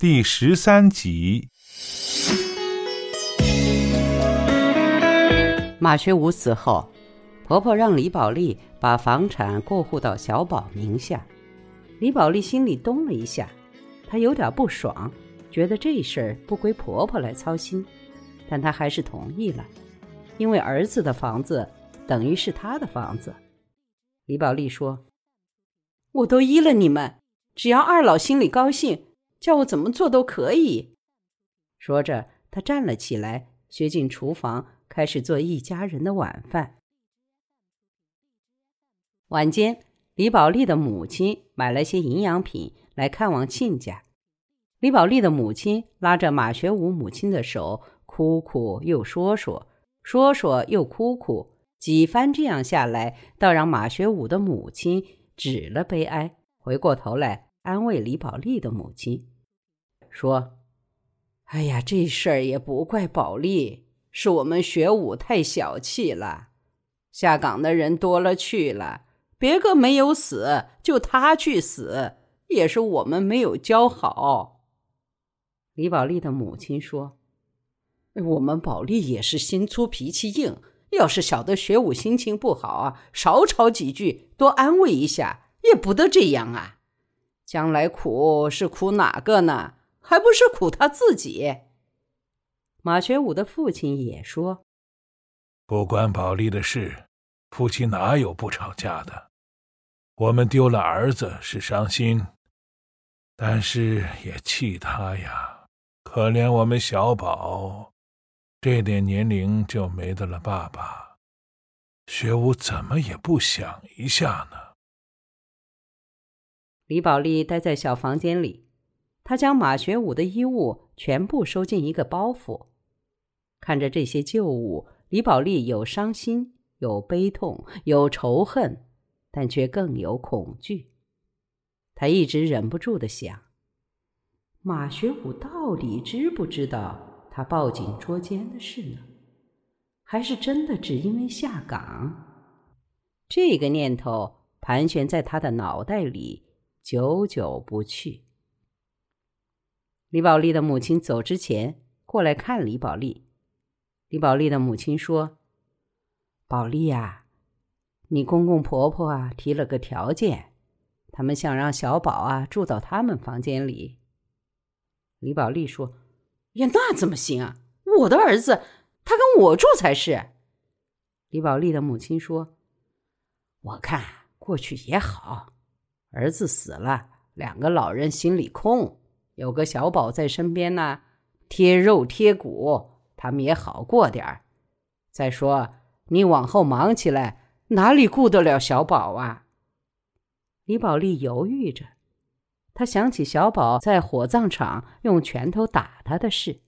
第十三集。马学武死后，婆婆让李宝莉把房产过户到小宝名下。李宝莉心里咚了一下，她有点不爽，觉得这事儿不归婆婆来操心，但她还是同意了，因为儿子的房子等于是她的房子。李宝莉说：“我都依了你们，只要二老心里高兴，叫我怎么做都可以。”说着，他站了起来，学进厨房。开始做一家人的晚饭。晚间，李宝莉的母亲买了些营养品来看望亲家。李宝莉的母亲拉着马学武母亲的手，哭哭又说说，说说又哭哭，几番这样下来，倒让马学武的母亲止了悲哀，回过头来安慰李宝莉的母亲，说：“哎呀，这事儿也不怪宝莉。”是我们学武太小气了，下岗的人多了去了，别个没有死，就他去死，也是我们没有教好。李宝莉的母亲说：“我们宝莉也是心粗脾气硬，要是晓得学武心情不好啊，少吵几句，多安慰一下，也不得这样啊。将来苦是苦哪个呢？还不是苦他自己。”马学武的父亲也说：“不关宝莉的事，夫妻哪有不吵架的？我们丢了儿子是伤心，但是也气他呀。可怜我们小宝，这点年龄就没得了爸爸，学武怎么也不想一下呢？”李宝莉待在小房间里，她将马学武的衣物全部收进一个包袱。看着这些旧物，李宝莉有伤心，有悲痛，有仇恨，但却更有恐惧。她一直忍不住的想：马学武到底知不知道他报警捉奸的事呢？还是真的只因为下岗？这个念头盘旋在他的脑袋里，久久不去。李宝莉的母亲走之前，过来看李宝莉。李宝莉的母亲说：“宝莉呀，你公公婆婆啊提了个条件，他们想让小宝啊住到他们房间里。”李宝莉说：“呀，那怎么行啊？我的儿子，他跟我住才是。”李宝莉的母亲说：“我看过去也好，儿子死了，两个老人心里空，有个小宝在身边呢，贴肉贴骨。”他们也好过点儿。再说，你往后忙起来，哪里顾得了小宝啊？李宝莉犹豫着，她想起小宝在火葬场用拳头打他的事，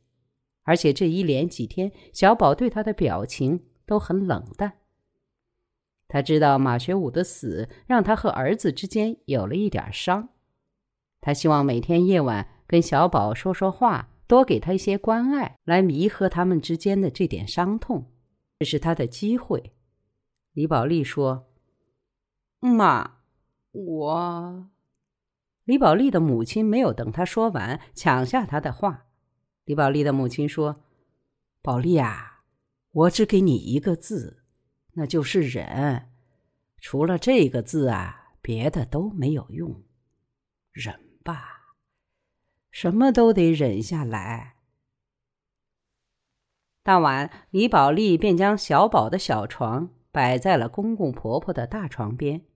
而且这一连几天，小宝对他的表情都很冷淡。他知道马学武的死让他和儿子之间有了一点伤，他希望每天夜晚跟小宝说说话。多给他一些关爱，来弥合他们之间的这点伤痛，这是他的机会。李宝莉说：“妈，我……”李宝莉的母亲没有等他说完，抢下他的话。李宝莉的母亲说：“宝莉啊，我只给你一个字，那就是忍。除了这个字啊，别的都没有用，忍吧。”什么都得忍下来。当晚，李宝莉便将小宝的小床摆在了公公婆婆的大床边。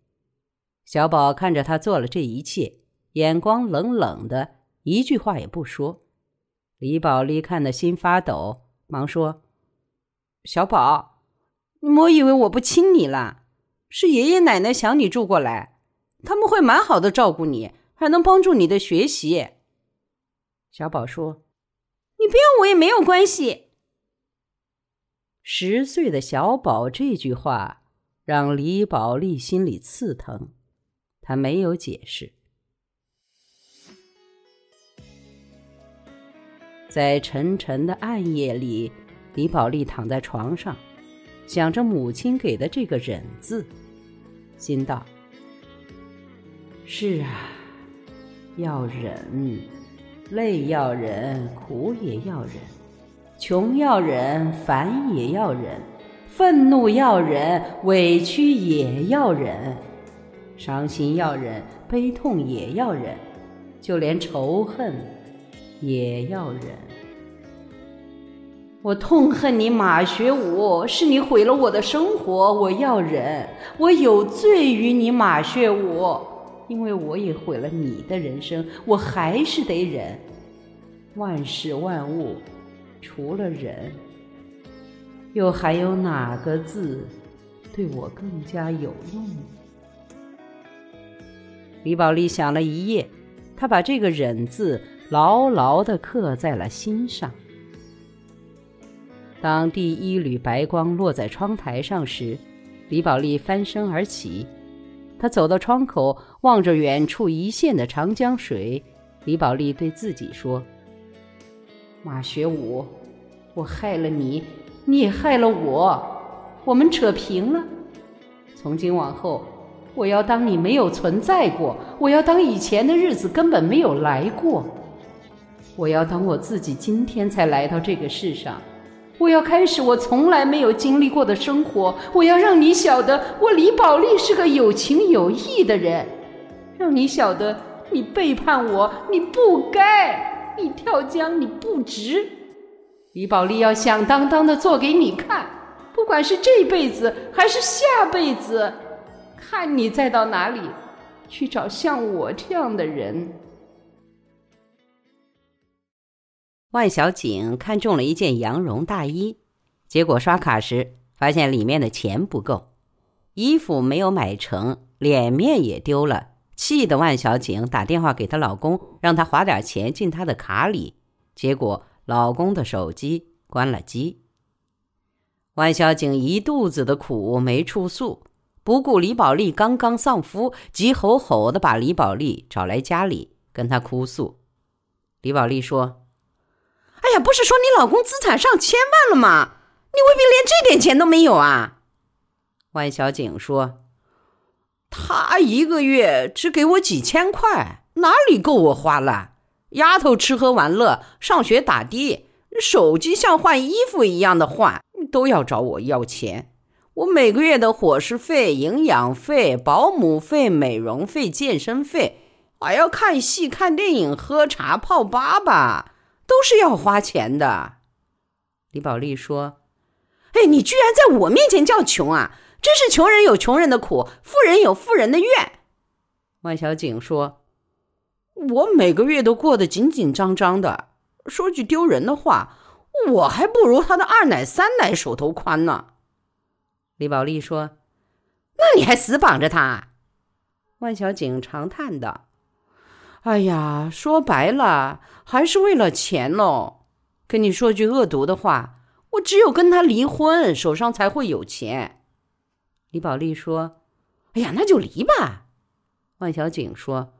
小宝看着他做了这一切，眼光冷冷的，一句话也不说。李宝莉看得心发抖，忙说：“小宝，你莫以为我不亲你了，是爷爷奶奶想你住过来，他们会蛮好的照顾你，还能帮助你的学习。”小宝说：“你不要我也没有关系。”十岁的小宝这句话让李宝莉心里刺疼，她没有解释。在沉沉的暗夜里，李宝莉躺在床上，想着母亲给的这个“忍”字，心道：“是啊，要忍。”累要忍，苦也要忍；穷要忍，烦也要忍；愤怒要忍，委屈也要忍；伤心要忍，悲痛也要忍；就连仇恨也要忍。我痛恨你马学武，是你毁了我的生活，我要忍。我有罪于你马学武，因为我也毁了你的人生，我还是得忍。万事万物，除了忍，又还有哪个字对我更加有用？李宝莉想了一夜，她把这个“忍”字牢牢地刻在了心上。当第一缕白光落在窗台上时，李宝莉翻身而起。她走到窗口，望着远处一线的长江水。李宝莉对自己说：“马学武，我害了你，你也害了我，我们扯平了。从今往后，我要当你没有存在过，我要当以前的日子根本没有来过，我要当我自己今天才来到这个世上。”我要开始我从来没有经历过的生活。我要让你晓得，我李宝莉是个有情有义的人，让你晓得，你背叛我，你不该，你跳江，你不值。李宝莉要响当当的做给你看，不管是这辈子还是下辈子，看你再到哪里去找像我这样的人。万小景看中了一件羊绒大衣，结果刷卡时发现里面的钱不够，衣服没有买成，脸面也丢了，气得万小景打电话给她老公，让他划点钱进她的卡里，结果老公的手机关了机。万小景一肚子的苦没处诉，不顾李宝莉刚刚丧夫，急吼吼的把李宝莉找来家里跟她哭诉。李宝莉说。不是说你老公资产上千万了吗？你未必连这点钱都没有啊！万小景说：“他一个月只给我几千块，哪里够我花了？丫头吃喝玩乐，上学打的，手机像换衣服一样的换，都要找我要钱。我每个月的伙食费、营养费、保姆费、美容费、健身费，还要看戏、看电影、喝茶、泡粑粑。”都是要花钱的，李宝莉说：“哎，你居然在我面前叫穷啊！真是穷人有穷人的苦，富人有富人的怨。”万小景说：“我每个月都过得紧紧张张的。说句丢人的话，我还不如他的二奶三奶手头宽呢。”李宝莉说：“那你还死绑着他？”万小景长叹道。哎呀，说白了还是为了钱喽。跟你说句恶毒的话，我只有跟他离婚，手上才会有钱。李宝莉说：“哎呀，那就离吧。”万小景说：“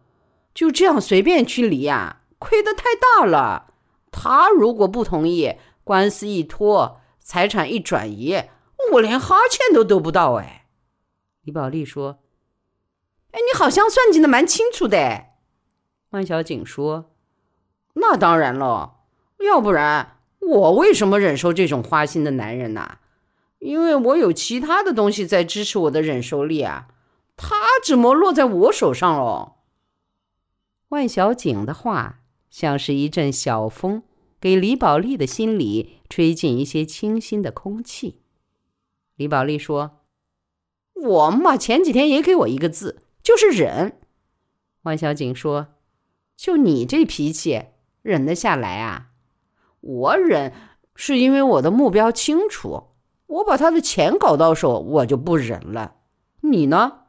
就这样随便去离呀，亏得太大了。他如果不同意，官司一拖，财产一转移，我连哈欠都得不到。”哎，李宝莉说：“哎，你好像算计的蛮清楚的。”万小景说：“那当然了，要不然我为什么忍受这种花心的男人呢？因为我有其他的东西在支持我的忍受力啊。他怎么落在我手上了？”万小景的话像是一阵小风，给李宝莉的心里吹进一些清新的空气。李宝莉说：“我嘛，前几天也给我一个字，就是忍。”万小景说。就你这脾气，忍得下来啊？我忍是因为我的目标清楚，我把他的钱搞到手，我就不忍了。你呢？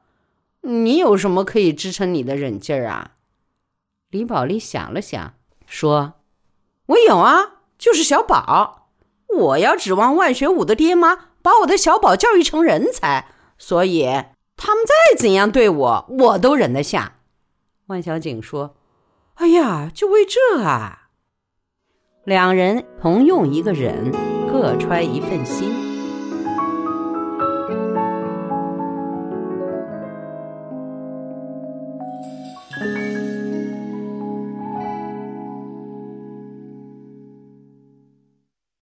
你有什么可以支撑你的忍劲儿啊？李宝莉想了想，说：“我有啊，就是小宝。我要指望万学武的爹妈把我的小宝教育成人才，所以他们再怎样对我，我都忍得下。”万小景说。哎呀，就为这啊！两人同用一个忍，各揣一份心。